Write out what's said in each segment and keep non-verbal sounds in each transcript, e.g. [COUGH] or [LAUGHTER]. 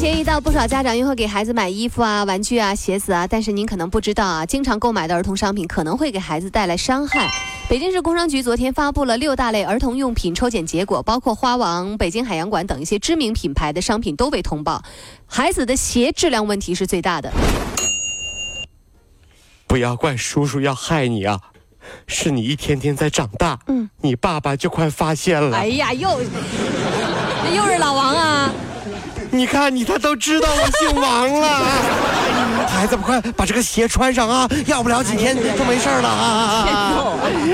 儿童节一到，不少家长又会给孩子买衣服啊、玩具啊、鞋子啊，但是您可能不知道啊，经常购买的儿童商品可能会给孩子带来伤害。北京市工商局昨天发布了六大类儿童用品抽检结果，包括花王、北京海洋馆等一些知名品牌的商品都被通报，孩子的鞋质量问题是最大的。不要怪叔叔要害你啊，是你一天天在长大，嗯，你爸爸就快发现了。哎呀，又，这又是老王啊！你看你他都知道我姓王了，孩子们快把这个鞋穿上啊，要不了几天就没事了啊！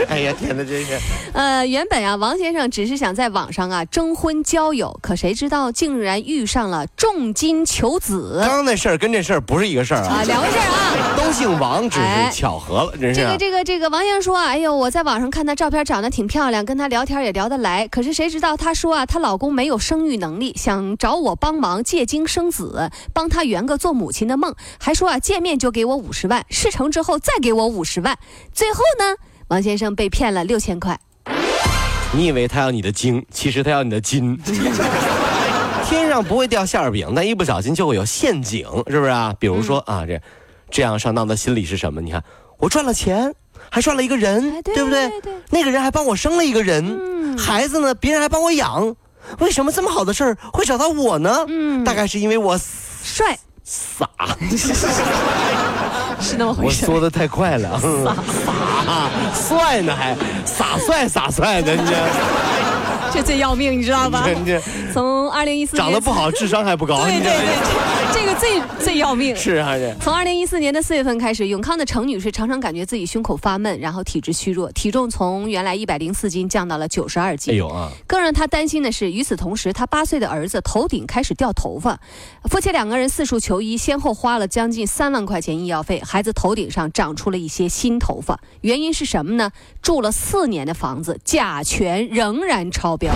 哎呀天哪，真是。呃，原本啊，王先生只是想在网上啊征婚交友，可谁知道竟然遇上了重金求子。刚刚那事儿跟这事儿不是一个事儿啊，啊，两回事儿啊。都姓王，只哎是巧合了，真是。这个这个这个，王先生说啊，哎呦，我在网上看她照片长得挺漂亮，跟她聊天也聊得来。可是谁知道她说啊，她老公没有生育能力，想找我帮忙借精生子，帮他圆个做母亲的梦，还说啊，见面就给我五十万，事成之后再给我五十万。最后呢，王先生被骗了六千块。你以为他要你的精，其实他要你的金。[LAUGHS] 天上不会掉馅儿饼，但一不小心就会有陷阱，是不是啊？比如说啊，这这样上当的心理是什么？你看，我赚了钱，还赚了一个人，哎对不对对对那个人还帮我生了一个人，孩子呢，别人还帮我养，为什么这么好的事儿会找到我呢？嗯大概是因为我帅傻，是那么回事我事。说的太快了，傻帅呢还傻帅傻帅的，你这这最要命，你知道吧？你这从二零一四年长得不好，智商还不高，对对对，最最要命。是啊这。从二零一四年的四月份开始，永康的程女士常常感觉自己胸口发闷，然后体质虚弱，体重从原来一百零四斤降到了九十二斤。哎呦啊！更让她担心的是，与此同时，她八岁的儿子头顶开始掉头发，夫妻两个人四处求医，先后花了将近三万块钱医药费，孩子头顶上长出了一些新头发，原因是什么呢？住了四年的房子，甲醛仍然超标。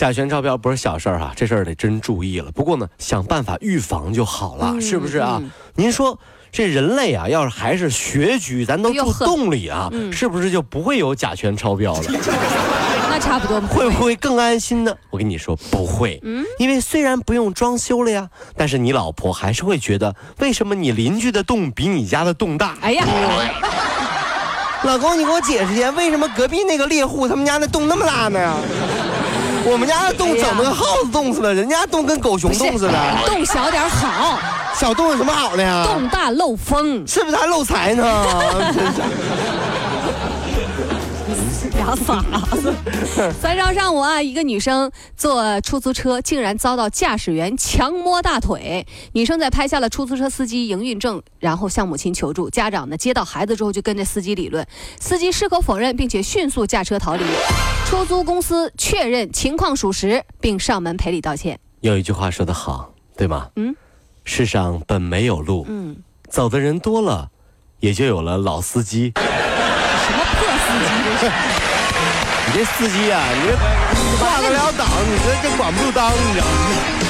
甲醛超标不是小事儿啊，这事儿得真注意了。不过呢，想办法预防就好了，嗯是不是啊？嗯您说这人类啊，要是还是穴居，咱都住洞里啊，嗯是不是就不会有甲醛超标了？[LAUGHS] 那差不多会不会更安心呢？我跟你说，不会。嗯因为虽然不用装修了呀，但是你老婆还是会觉得，为什么你邻居的洞比你家的洞大？哎呀，老公，你给我解释一下，为什么隔壁那个猎户他们家那洞那么大呢？我们家的洞怎么跟耗子洞似的，人家洞跟狗熊洞似的。洞小点好，小洞有什么好的呀？洞大漏风。是不是还漏财呢？真 [LAUGHS] 是 [LAUGHS] 俩傻子。三号上午啊，一个女生坐出租车，竟然遭到驾驶员强摸大腿。女生在拍下了出租车司机营运证，然后向母亲求助。家长呢接到孩子之后就跟着司机理论，司机矢口否认，并且迅速驾车逃离。出租公司确认情况属实，并上门赔礼道歉。有一句话说得好，对吗？嗯，世上本没有路，嗯，走的人多了，也就有了老司机。什么破司机这是？你这司机啊，你这挂得了档，你这这管不住档，你知道吗？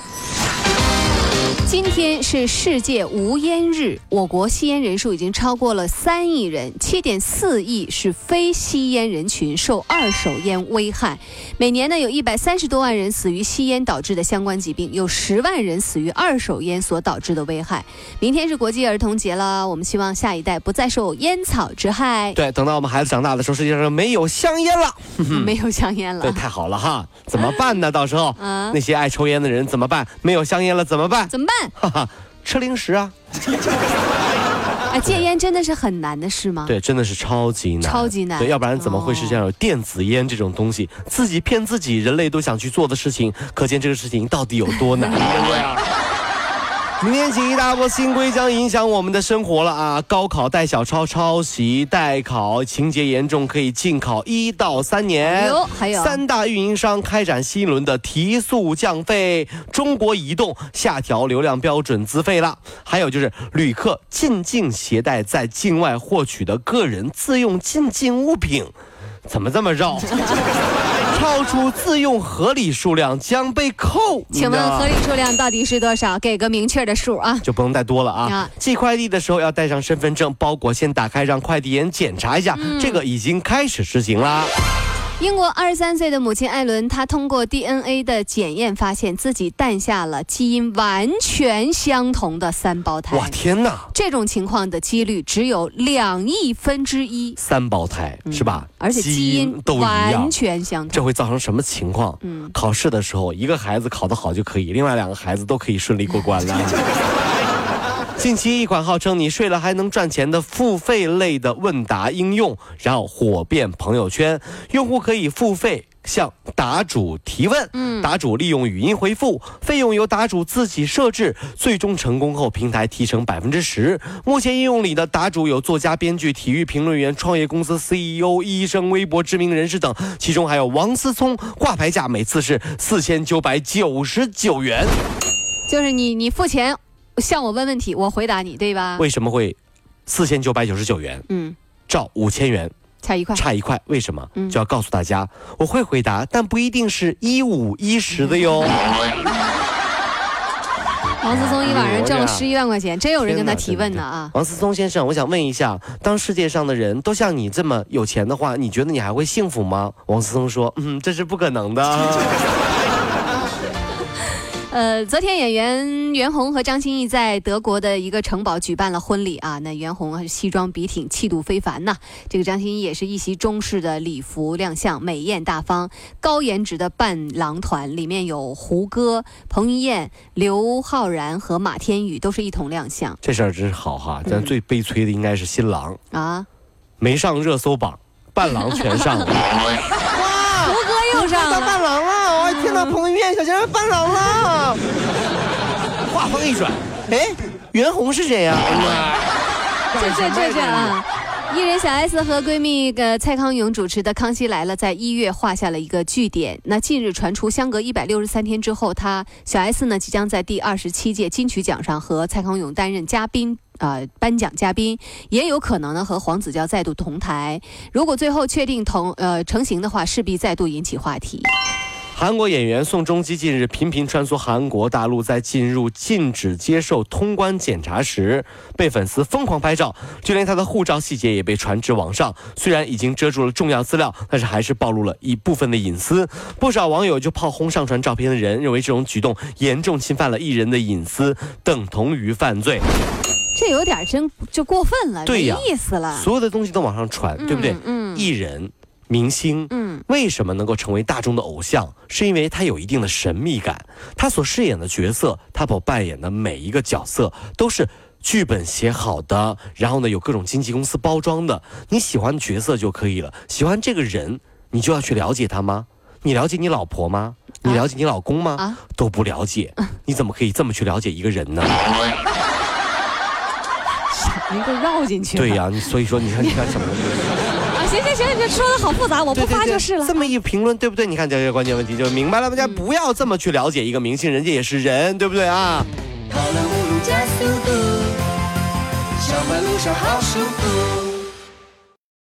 今天是世界无烟日，我国吸烟人数已经超过了三亿人，七点四亿是非吸烟人群受二手烟危害。每年呢，有一百三十多万人死于吸烟导致的相关疾病，有十万人死于二手烟所导致的危害。明天是国际儿童节了，我们希望下一代不再受烟草之害。对，等到我们孩子长大的时候，世界上没有香烟了，[LAUGHS] 没有香烟了 [LAUGHS] 对，了，太好了哈！怎么办呢？到时候 [LAUGHS] 啊那些爱抽烟的人怎么办？没有香烟了怎么办？怎么办？哈哈，吃零食啊！啊，戒烟真的是很难的事吗？对，真的是超级难，超级难对，要不然怎么会是这样有电子烟这种东西？自己骗自己，人类都想去做的事情，可见这个事情到底有多难，对不对啊？明天起，一大波新规将影响我们的生活了啊！高考带小抄、抄袭、代考，情节严重可以禁考一到三年。有还有三大运营商开展新一轮的提速降费，中国移动下调流量标准资费了。还有就是旅客进境携带在境外获取的个人自用进境物品，怎么这么绕？超出自用合理数量将被扣。请问合理数量到底是多少？给个明确的数啊！就不能带多了啊啊！寄快递的时候要带上身份证，包裹先打开，让快递员检查一下。嗯这个已经开始实行啦。英国二十三岁的母亲艾伦，她通过 DNA 的检验，发现自己诞下了基因完全相同的三胞胎。哇天哪！这种情况的几率只有两亿分之一，三胞胎是吧？嗯而且基因都一样完。全相同这。会造成什么情况？嗯考试的时候，一个孩子考得好就可以，另外两个孩子都可以顺利过关了。[LAUGHS] 近期，一款号称你睡了还能赚钱的付费类的问答应用，然后火遍朋友圈。用户可以付费向答主提问，嗯答主利用语音回复，费用由答主自己设置，最终成功后平台提成百分之十。目前应用里的答主有作家、编剧、体育评论员、创业公司 CEO、医生、微博知名人士等，其中还有王思聪，挂牌价每次是四千九百九十九元。就是你，你付钱向我问问题，我回答你，对吧？为什么会四千九百九十九元？嗯，照五千元差一块。差一块，为什么？嗯就要告诉大家，我会回答，但不一定是一五一十的哟。[LAUGHS] 王思聪一晚上挣了十一万块钱，真有人跟他提问呢啊！王思聪先生，我想问一下，当世界上的人都像你这么有钱的话，你觉得你还会幸福吗？王思聪说：“嗯，这是不可能的。[LAUGHS] 呃，昨天演员袁弘和张歆艺在德国的一个城堡举办了婚礼啊。那袁弘还是西装笔挺，气度非凡呐。这个张歆艺也是一袭中式的礼服亮相，美艳大方，高颜值的伴郎团里面有胡歌、彭于晏、刘昊然和马天宇都是一同亮相”这事儿真是好哈，但嗯最悲催的应该是新郎啊。没上热搜榜，伴郎全上了。[LAUGHS] 哇胡歌又上了，伴郎彭于晏小仙伴郎了！[LAUGHS] 话锋一转，哎，袁弘是谁呀、这这这这啊！艺人小 S 和闺蜜呃蔡康永主持的《康熙来了》在一月画下了一个句点。那近日传出，相隔一百六十三天之后，她小 S 呢即将在第二十七届金曲奖上和蔡康永担任嘉宾。呃，颁奖嘉宾也有可能呢和黄子佼再度同台。如果最后确定同呃成型的话，势必再度引起话题。韩国演员宋仲基近日频频穿梭韩国大陆，在进入禁止接受通关检查时，被粉丝疯狂拍照，就连他的护照细节也被传至网上。虽然已经遮住了重要资料，但是还是暴露了一部分的隐私。不少网友就炮轰上传照片的人，认为这种举动严重侵犯了艺人的隐私，等同于犯罪。这有点真就过分了，对呀没意思了。所有的东西都往上传，对不对？嗯艺人、明星，嗯为什么能够成为大众的偶像？是因为他有一定的神秘感，他所饰演的角色，他所扮演的每一个角色都是。剧本写好的，然后呢，有各种经纪公司包装的，你喜欢角色就可以了。喜欢这个人，你就要去了解他吗？你了解你老婆吗？你了解你老公吗？啊都不了解，你怎么可以这么去了解一个人呢？你给我绕进去了。对呀、你所以说，你看，你看什么？啊，行行行，这说的好复杂，我不发就是了。这么一评论，对不对？你看这些关键问题就明白了，大家不要这么去了解一个明星，人家也是人，对不对啊？跑了五路加速度，上班路上好舒服。